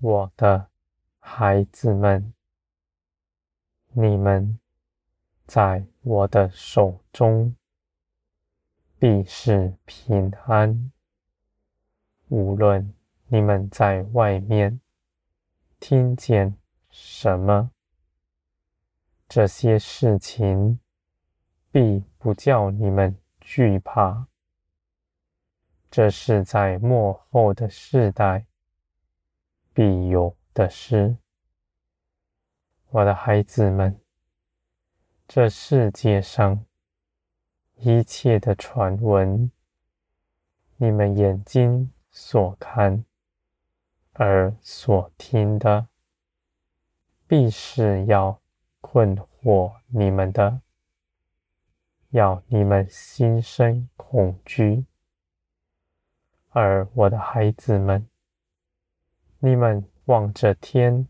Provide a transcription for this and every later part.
我的孩子们，你们在我的手中必是平安。无论你们在外面听见什么，这些事情必不叫你们惧怕。这是在末后的世代必有的事。我的孩子们，这世界上一切的传闻，你们眼睛所看、耳所听的，必是要困惑你们的，要你们心生恐惧。而我的孩子们，你们望着天，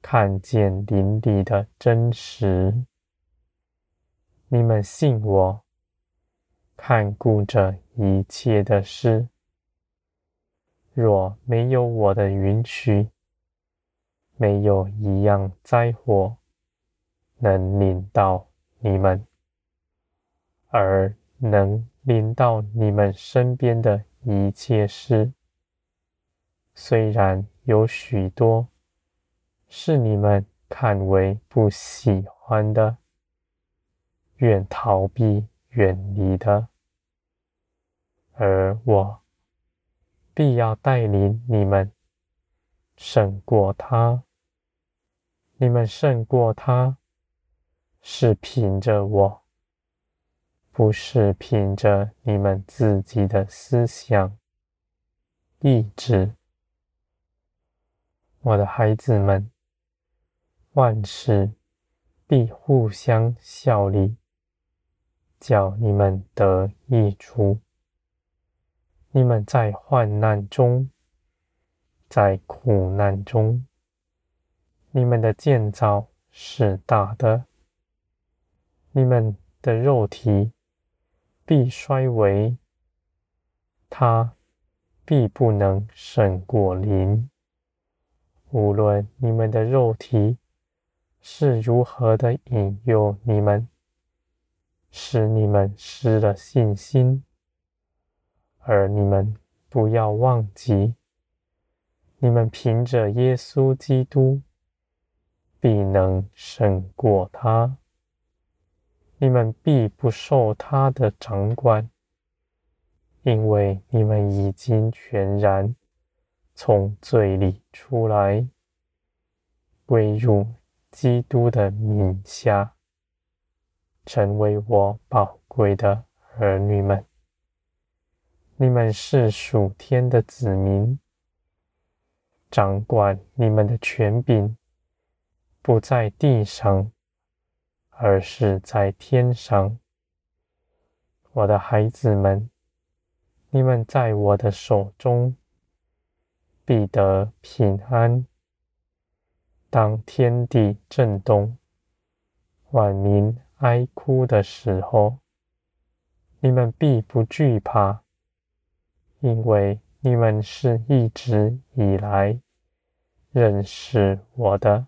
看见林里的真实；你们信我，看顾着一切的事。若没有我的允许，没有一样灾祸能临到你们，而能。临到你们身边的一切事，虽然有许多是你们看为不喜欢的，愿逃避远离的，而我必要带领你们胜过他。你们胜过他，是凭着我。不是凭着你们自己的思想、意志，我的孩子们，万事必互相效力，叫你们得益处。你们在患难中，在苦难中，你们的建造是大的，你们的肉体。必衰微，它必不能胜过灵。无论你们的肉体是如何的引诱你们，使你们失了信心，而你们不要忘记，你们凭着耶稣基督，必能胜过他。你们必不受他的掌管，因为你们已经全然从罪里出来，归入基督的名下，成为我宝贵的儿女们。你们是属天的子民，掌管你们的权柄不在地上。而是在天上，我的孩子们，你们在我的手中必得平安。当天地震动、万民哀哭的时候，你们必不惧怕，因为你们是一直以来认识我的。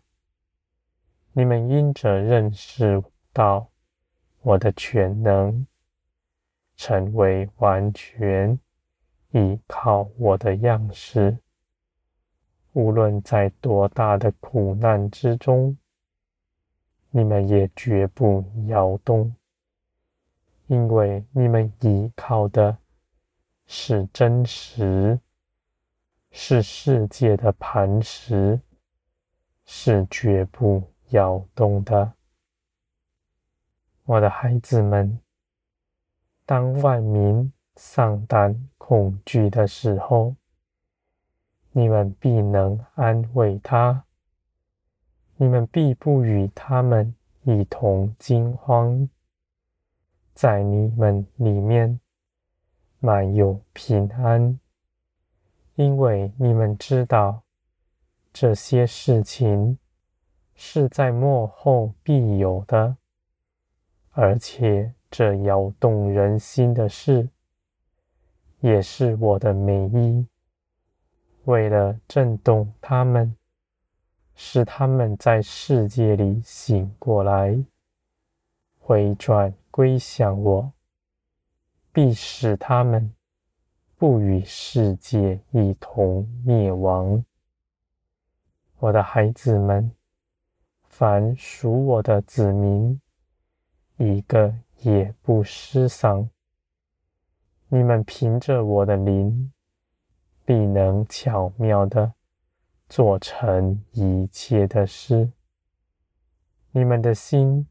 你们因着认识到我的全能，成为完全依靠我的样式。无论在多大的苦难之中，你们也绝不摇动，因为你们依靠的是真实，是世界的磐石，是绝不摇动的，我的孩子们，当万民丧胆恐惧的时候，你们必能安慰他；你们必不与他们一同惊慌，在你们里面满有平安，因为你们知道这些事情。是在幕后必有的，而且这摇动人心的事，也是我的美意。为了震动他们，使他们在世界里醒过来，回转归向我，必使他们不与世界一同灭亡。我的孩子们，凡属我的子民，一个也不失丧。你们凭着我的灵。必能巧妙地做成一切的事。你们的心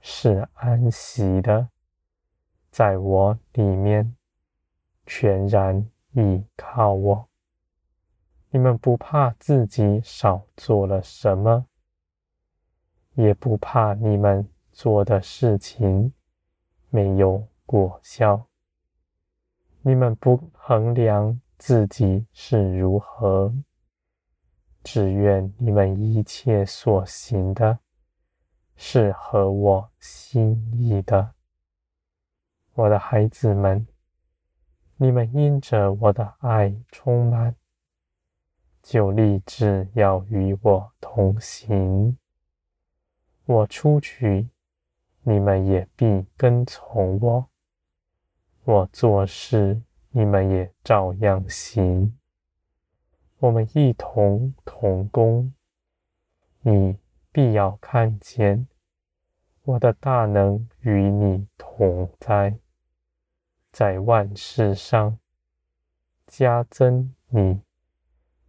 是安息的，在我里面全然倚靠我。你们不怕自己少做了什么，也不怕你们做的事情没有果效。你们不衡量。自己是如何，只愿你们一切所行的，是合我心意的。我的孩子们，你们因着我的爱充满，就立志要与我同行。我出去，你们也必跟从我。我做事。你们也照样行，我们一同同工。你必要看见我的大能与你同在，在万事上加增你，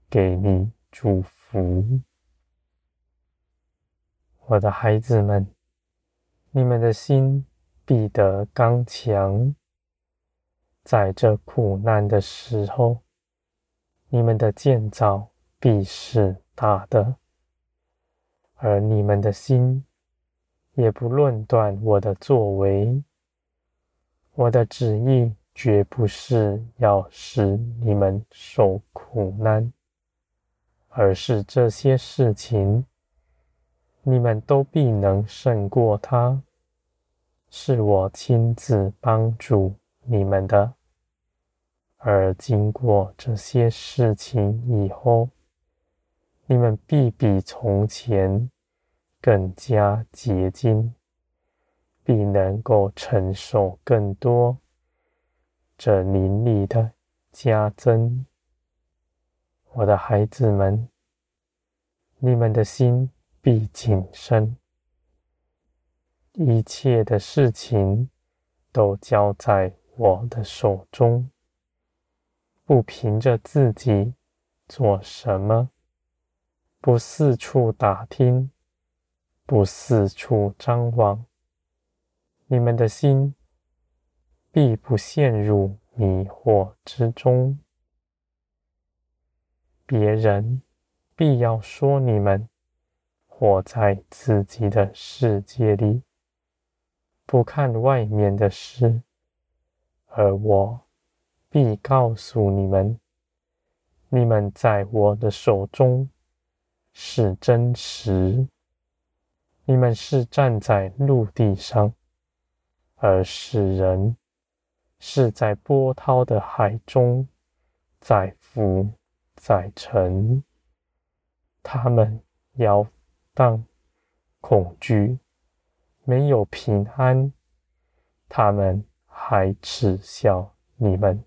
给你祝福。我的孩子们，你们的心必得刚强。在这苦难的时候，你们的建造必是大的，而你们的心也不论断我的作为。我的旨意绝不是要使你们受苦难，而是这些事情你们都必能胜过他，是我亲自帮助你们的，而经过这些事情以后，你们必比从前更加洁净，必能够承受更多这灵力的加增。我的孩子们，你们的心必谨慎，一切的事情都交在我的手中，不凭着自己做什么，不四处打听，不四处张望，你们的心必不陷入迷惑之中。别人必要说你们活在自己的世界里，不看外面的事。而我必告诉你们：你们在我的手中是真实。你们是站在陆地上，而世人是在波涛的海中，载浮载沉。他们摇荡、恐惧，没有平安。他们。还耻笑你们，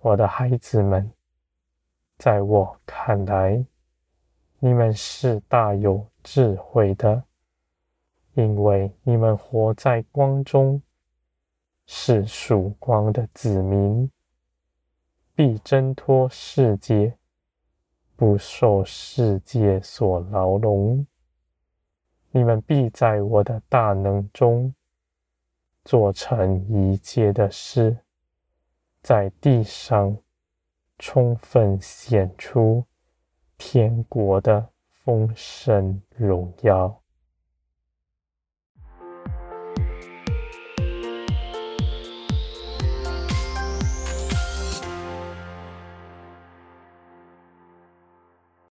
我的孩子们，在我看来，你们是大有智慧的，因为你们活在光中，是属光的子民，必挣脱世界，不受世界所牢笼。你们必在我的大能中。做成一切的事，在地上充分显出天国的丰盛荣耀。